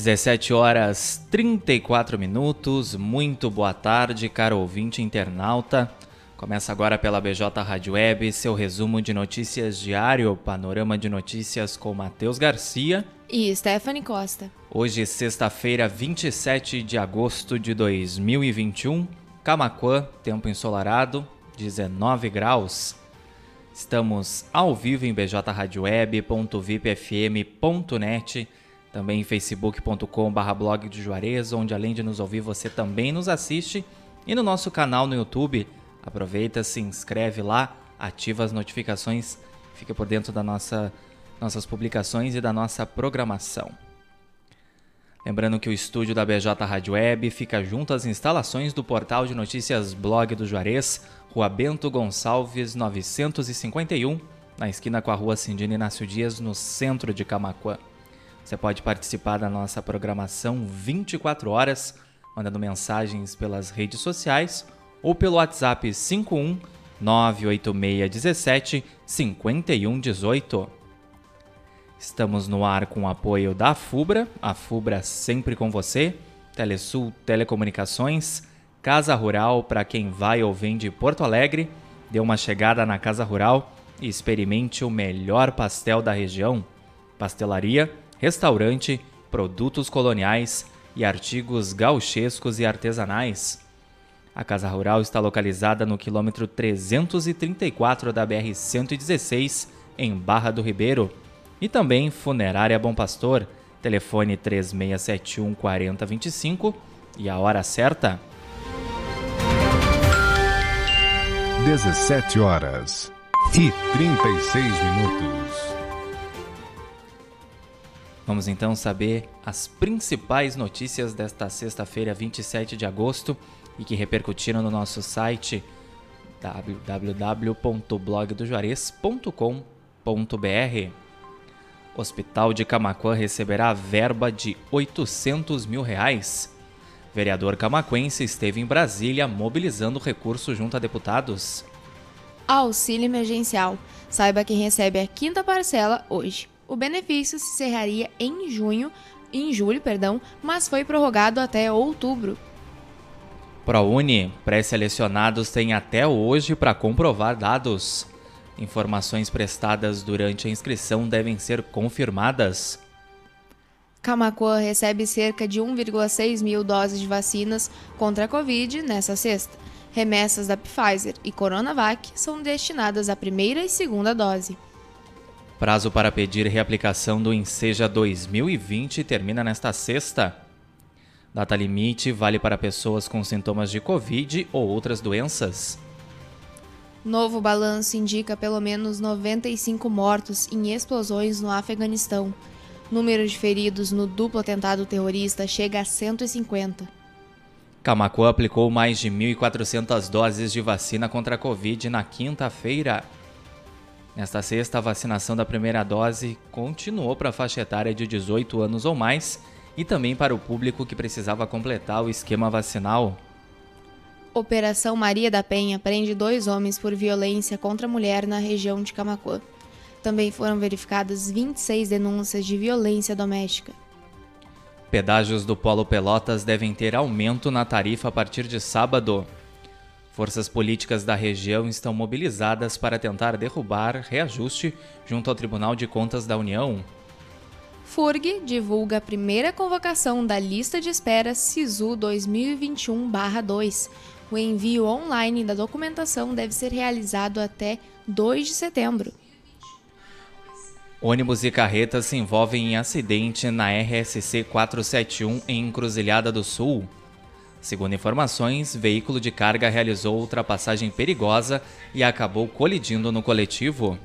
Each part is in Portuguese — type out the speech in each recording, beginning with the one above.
17 horas 34 minutos. Muito boa tarde, caro ouvinte internauta. Começa agora pela BJ Rádio Web, seu resumo de notícias diário, panorama de notícias com Matheus Garcia e Stephanie Costa. Hoje, sexta-feira, 27 de agosto de 2021, Camaquã, tempo ensolarado, 19 graus. Estamos ao vivo em bjradioweb.vipfm.net, também em facebook.com.br blog de Juarez, onde além de nos ouvir, você também nos assiste, e no nosso canal no YouTube Aproveita, se inscreve lá, ativa as notificações, fica por dentro da nossa nossas publicações e da nossa programação. Lembrando que o estúdio da BJ Rádio Web fica junto às instalações do portal de notícias Blog do Juarez, Rua Bento Gonçalves 951, na esquina com a Rua Cindina Inácio Dias, no centro de Camacuã. Você pode participar da nossa programação 24 horas, mandando mensagens pelas redes sociais ou pelo WhatsApp 51 98617 5118. Estamos no ar com o apoio da FUBRA, a FUBRA sempre com você, Telesul Telecomunicações, Casa Rural para quem vai ou vem de Porto Alegre. Dê uma chegada na Casa Rural e experimente o melhor pastel da região. Pastelaria, restaurante, produtos coloniais e artigos gauchescos e artesanais. A Casa Rural está localizada no quilômetro 334 da BR-116, em Barra do Ribeiro. E também Funerária Bom Pastor, telefone 3671 4025 e a hora certa. 17 horas e 36 minutos. Vamos então saber as principais notícias desta sexta-feira, 27 de agosto e que repercutiram no nosso site www.blogdojuarez.com.br. Hospital de Camaquã receberá verba de 800 mil reais. Vereador camaquense esteve em Brasília mobilizando recursos junto a deputados. Auxílio emergencial. Saiba quem recebe a quinta parcela hoje. O benefício se encerraria em junho, em julho, perdão, mas foi prorrogado até outubro. ProUni, pré-selecionados têm até hoje para comprovar dados. Informações prestadas durante a inscrição devem ser confirmadas. Camacuã recebe cerca de 1,6 mil doses de vacinas contra a Covid nessa sexta. Remessas da Pfizer e Coronavac são destinadas à primeira e segunda dose. Prazo para pedir reaplicação do Enseja 2020 termina nesta sexta. Data limite vale para pessoas com sintomas de Covid ou outras doenças. Novo balanço indica pelo menos 95 mortos em explosões no Afeganistão. Número de feridos no duplo atentado terrorista chega a 150. Camacuã aplicou mais de 1.400 doses de vacina contra a Covid na quinta-feira. Nesta sexta, a vacinação da primeira dose continuou para a faixa etária de 18 anos ou mais e também para o público que precisava completar o esquema vacinal. Operação Maria da Penha prende dois homens por violência contra a mulher na região de Camacuã. Também foram verificadas 26 denúncias de violência doméstica. Pedágios do Polo Pelotas devem ter aumento na tarifa a partir de sábado. Forças políticas da região estão mobilizadas para tentar derrubar reajuste junto ao Tribunal de Contas da União. FURG divulga a primeira convocação da lista de espera SISU 2021-2. O envio online da documentação deve ser realizado até 2 de setembro. Ônibus e carretas se envolvem em acidente na RSC 471 em Encruzilhada do Sul. Segundo informações, veículo de carga realizou ultrapassagem perigosa e acabou colidindo no coletivo.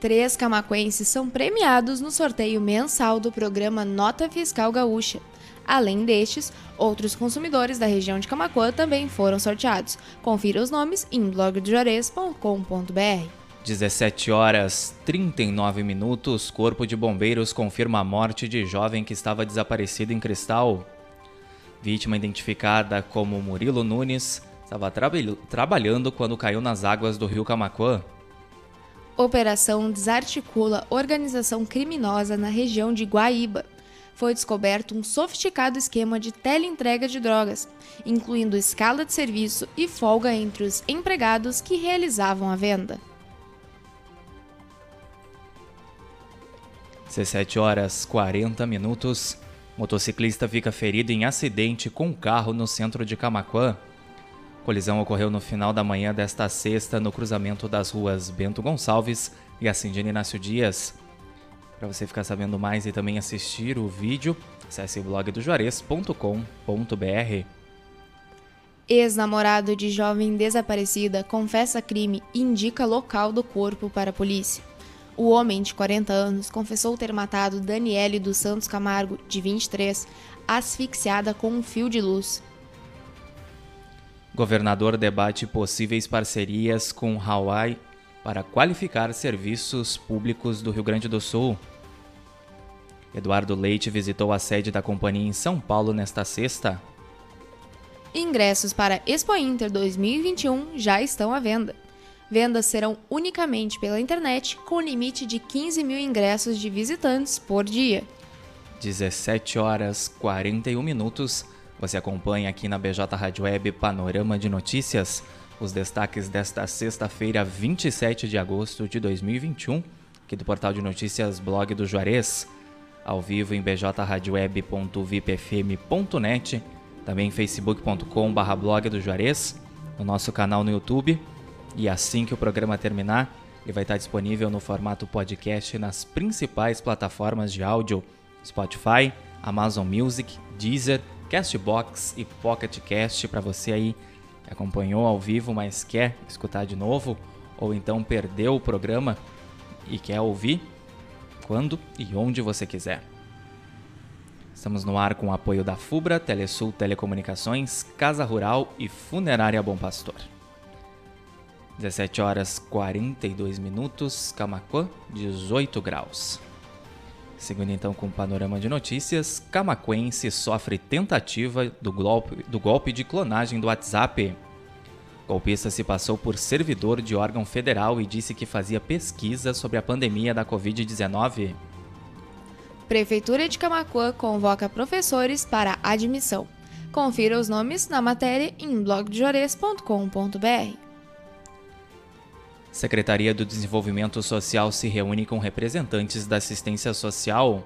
Três camaquenses são premiados no sorteio mensal do programa Nota Fiscal Gaúcha. Além destes, outros consumidores da região de Camacuã também foram sorteados. Confira os nomes em blogdojores.com.br. 17 horas 39 minutos, Corpo de Bombeiros confirma a morte de jovem que estava desaparecido em Cristal. Vítima identificada como Murilo Nunes estava tra trabalhando quando caiu nas águas do rio Camacuã. Operação desarticula organização criminosa na região de Guaíba. foi descoberto um sofisticado esquema de teleentrega de drogas, incluindo escala de serviço e folga entre os empregados que realizavam a venda. 17 horas 40 minutos. Motociclista fica ferido em acidente com carro no centro de Camaquã. Colisão ocorreu no final da manhã desta sexta no cruzamento das ruas Bento Gonçalves e Acindina Inácio Dias. Para você ficar sabendo mais e também assistir o vídeo, acesse blogdojuarez.com.br. Ex-namorado de jovem desaparecida confessa crime e indica local do corpo para a polícia. O homem de 40 anos confessou ter matado Daniele dos Santos Camargo, de 23, asfixiada com um fio de luz. Governador debate possíveis parcerias com Hawaii para qualificar serviços públicos do Rio Grande do Sul. Eduardo Leite visitou a sede da companhia em São Paulo nesta sexta. Ingressos para Expo Inter 2021 já estão à venda. Vendas serão unicamente pela internet, com limite de 15 mil ingressos de visitantes por dia. 17 horas 41 minutos. Você acompanha aqui na BJ Rádio Web Panorama de Notícias os destaques desta sexta-feira, 27 de agosto de 2021, aqui do portal de notícias Blog do Juarez, ao vivo em bjradioweb.vipfm.net, também facebook.com/blog do Juarez, no nosso canal no YouTube e assim que o programa terminar, ele vai estar disponível no formato podcast nas principais plataformas de áudio: Spotify, Amazon Music, Deezer, Castbox e Pocket Cast para você aí que acompanhou ao vivo, mas quer escutar de novo ou então perdeu o programa e quer ouvir quando e onde você quiser. Estamos no ar com o apoio da Fubra, Telesul Telecomunicações, Casa Rural e Funerária Bom Pastor. 17 horas 42 minutos, Camacuã, 18 graus. Seguindo então com o panorama de notícias, Camacuense sofre tentativa do golpe, do golpe de clonagem do WhatsApp. Golpista se passou por servidor de órgão federal e disse que fazia pesquisa sobre a pandemia da Covid-19. Prefeitura de Camacuã convoca professores para admissão. Confira os nomes na matéria em blogdejores.com.br. Secretaria do Desenvolvimento Social se reúne com representantes da assistência social.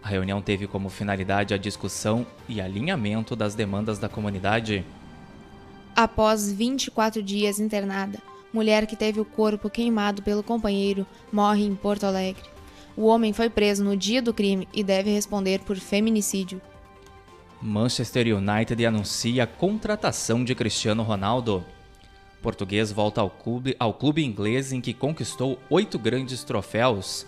A reunião teve como finalidade a discussão e alinhamento das demandas da comunidade. Após 24 dias internada, mulher que teve o corpo queimado pelo companheiro morre em Porto Alegre. O homem foi preso no dia do crime e deve responder por feminicídio. Manchester United anuncia a contratação de Cristiano Ronaldo português volta ao clube, ao clube inglês em que conquistou oito grandes troféus.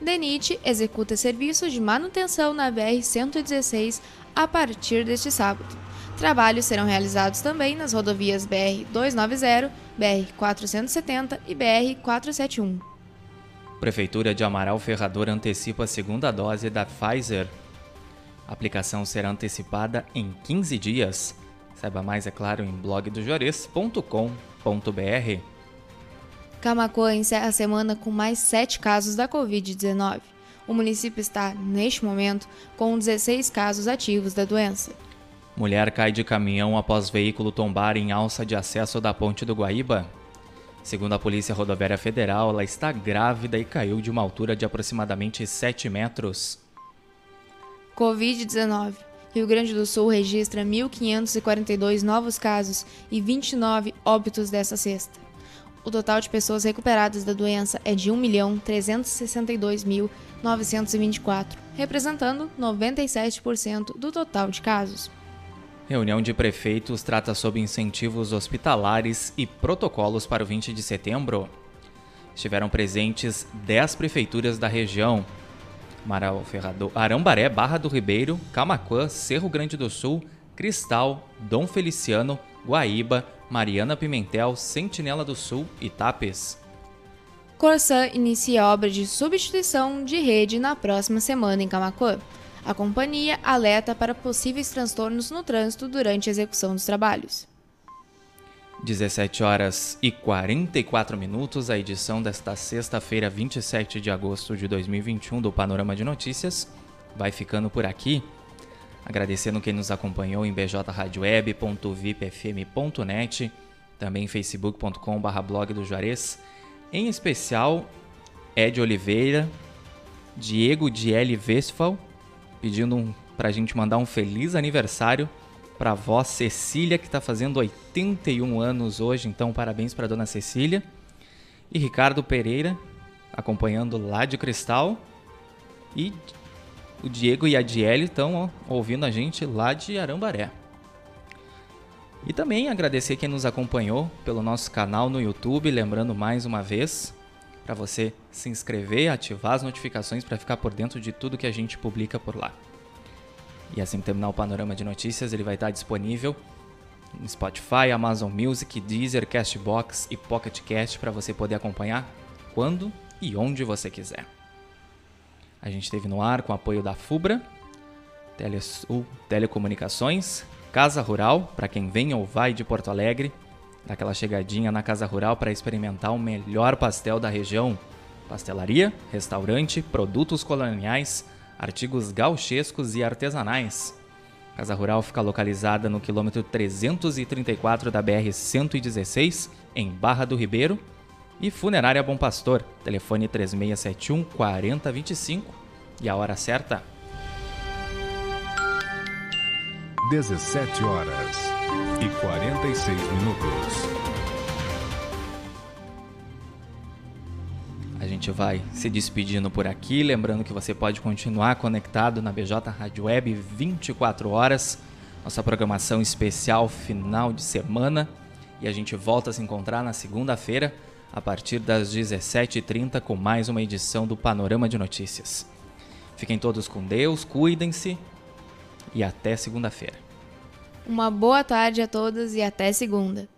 DENIT executa serviços de manutenção na BR-116 a partir deste sábado. Trabalhos serão realizados também nas rodovias BR-290, BR-470 e BR-471. Prefeitura de Amaral Ferrador antecipa a segunda dose da Pfizer. A aplicação será antecipada em 15 dias. Saiba mais, é claro, em blogdojores.com.br. Camacuã encerra a semana com mais sete casos da Covid-19. O município está, neste momento, com 16 casos ativos da doença. Mulher cai de caminhão após veículo tombar em alça de acesso da Ponte do Guaíba. Segundo a Polícia Rodoviária Federal, ela está grávida e caiu de uma altura de aproximadamente 7 metros. Covid-19. Rio Grande do Sul registra 1.542 novos casos e 29 óbitos dessa sexta. O total de pessoas recuperadas da doença é de 1.362.924, representando 97% do total de casos. Reunião de prefeitos trata sobre incentivos hospitalares e protocolos para o 20 de setembro. Estiveram presentes 10 prefeituras da região, Marau Ferrador, Arambaré, Barra do Ribeiro, Camaquã, Cerro Grande do Sul, Cristal, Dom Feliciano, Guaíba, Mariana Pimentel, Sentinela do Sul e Tapes. Corsã inicia obra de substituição de rede na próxima semana em Camaquã. A companhia alerta para possíveis transtornos no trânsito durante a execução dos trabalhos. 17 horas e 44 minutos, a edição desta sexta-feira, 27 de agosto de 2021 do Panorama de Notícias, vai ficando por aqui. Agradecendo quem nos acompanhou em bjradioweb.vipfm.net, também facebook.com.br blog do Juarez. Em especial, Ed Oliveira, Diego Diele Westphal, pedindo um, pra gente mandar um feliz aniversário para a avó Cecília, que está fazendo 81 anos hoje, então parabéns para dona Cecília. E Ricardo Pereira, acompanhando lá de Cristal. E o Diego e a Diele estão ouvindo a gente lá de Arambaré. E também agradecer quem nos acompanhou pelo nosso canal no YouTube, lembrando mais uma vez para você se inscrever, ativar as notificações para ficar por dentro de tudo que a gente publica por lá. E assim que terminar o panorama de notícias, ele vai estar disponível no Spotify, Amazon Music, Deezer, Castbox e Pocket Cast para você poder acompanhar quando e onde você quiser. A gente esteve no ar com apoio da FUBRA, Telesul Telecomunicações, Casa Rural, para quem vem ou vai de Porto Alegre, daquela chegadinha na Casa Rural para experimentar o melhor pastel da região. Pastelaria, restaurante, produtos coloniais, artigos gauchescos e artesanais. Casa Rural fica localizada no quilômetro 334 da BR-116, em Barra do Ribeiro. E Funerária Bom Pastor, telefone 3671 4025 e a hora certa. 17 horas e 46 minutos. Gente vai se despedindo por aqui, lembrando que você pode continuar conectado na BJ Rádio Web 24 horas, nossa programação especial final de semana, e a gente volta a se encontrar na segunda-feira, a partir das 17h30, com mais uma edição do Panorama de Notícias. Fiquem todos com Deus, cuidem-se e até segunda-feira. Uma boa tarde a todos e até segunda.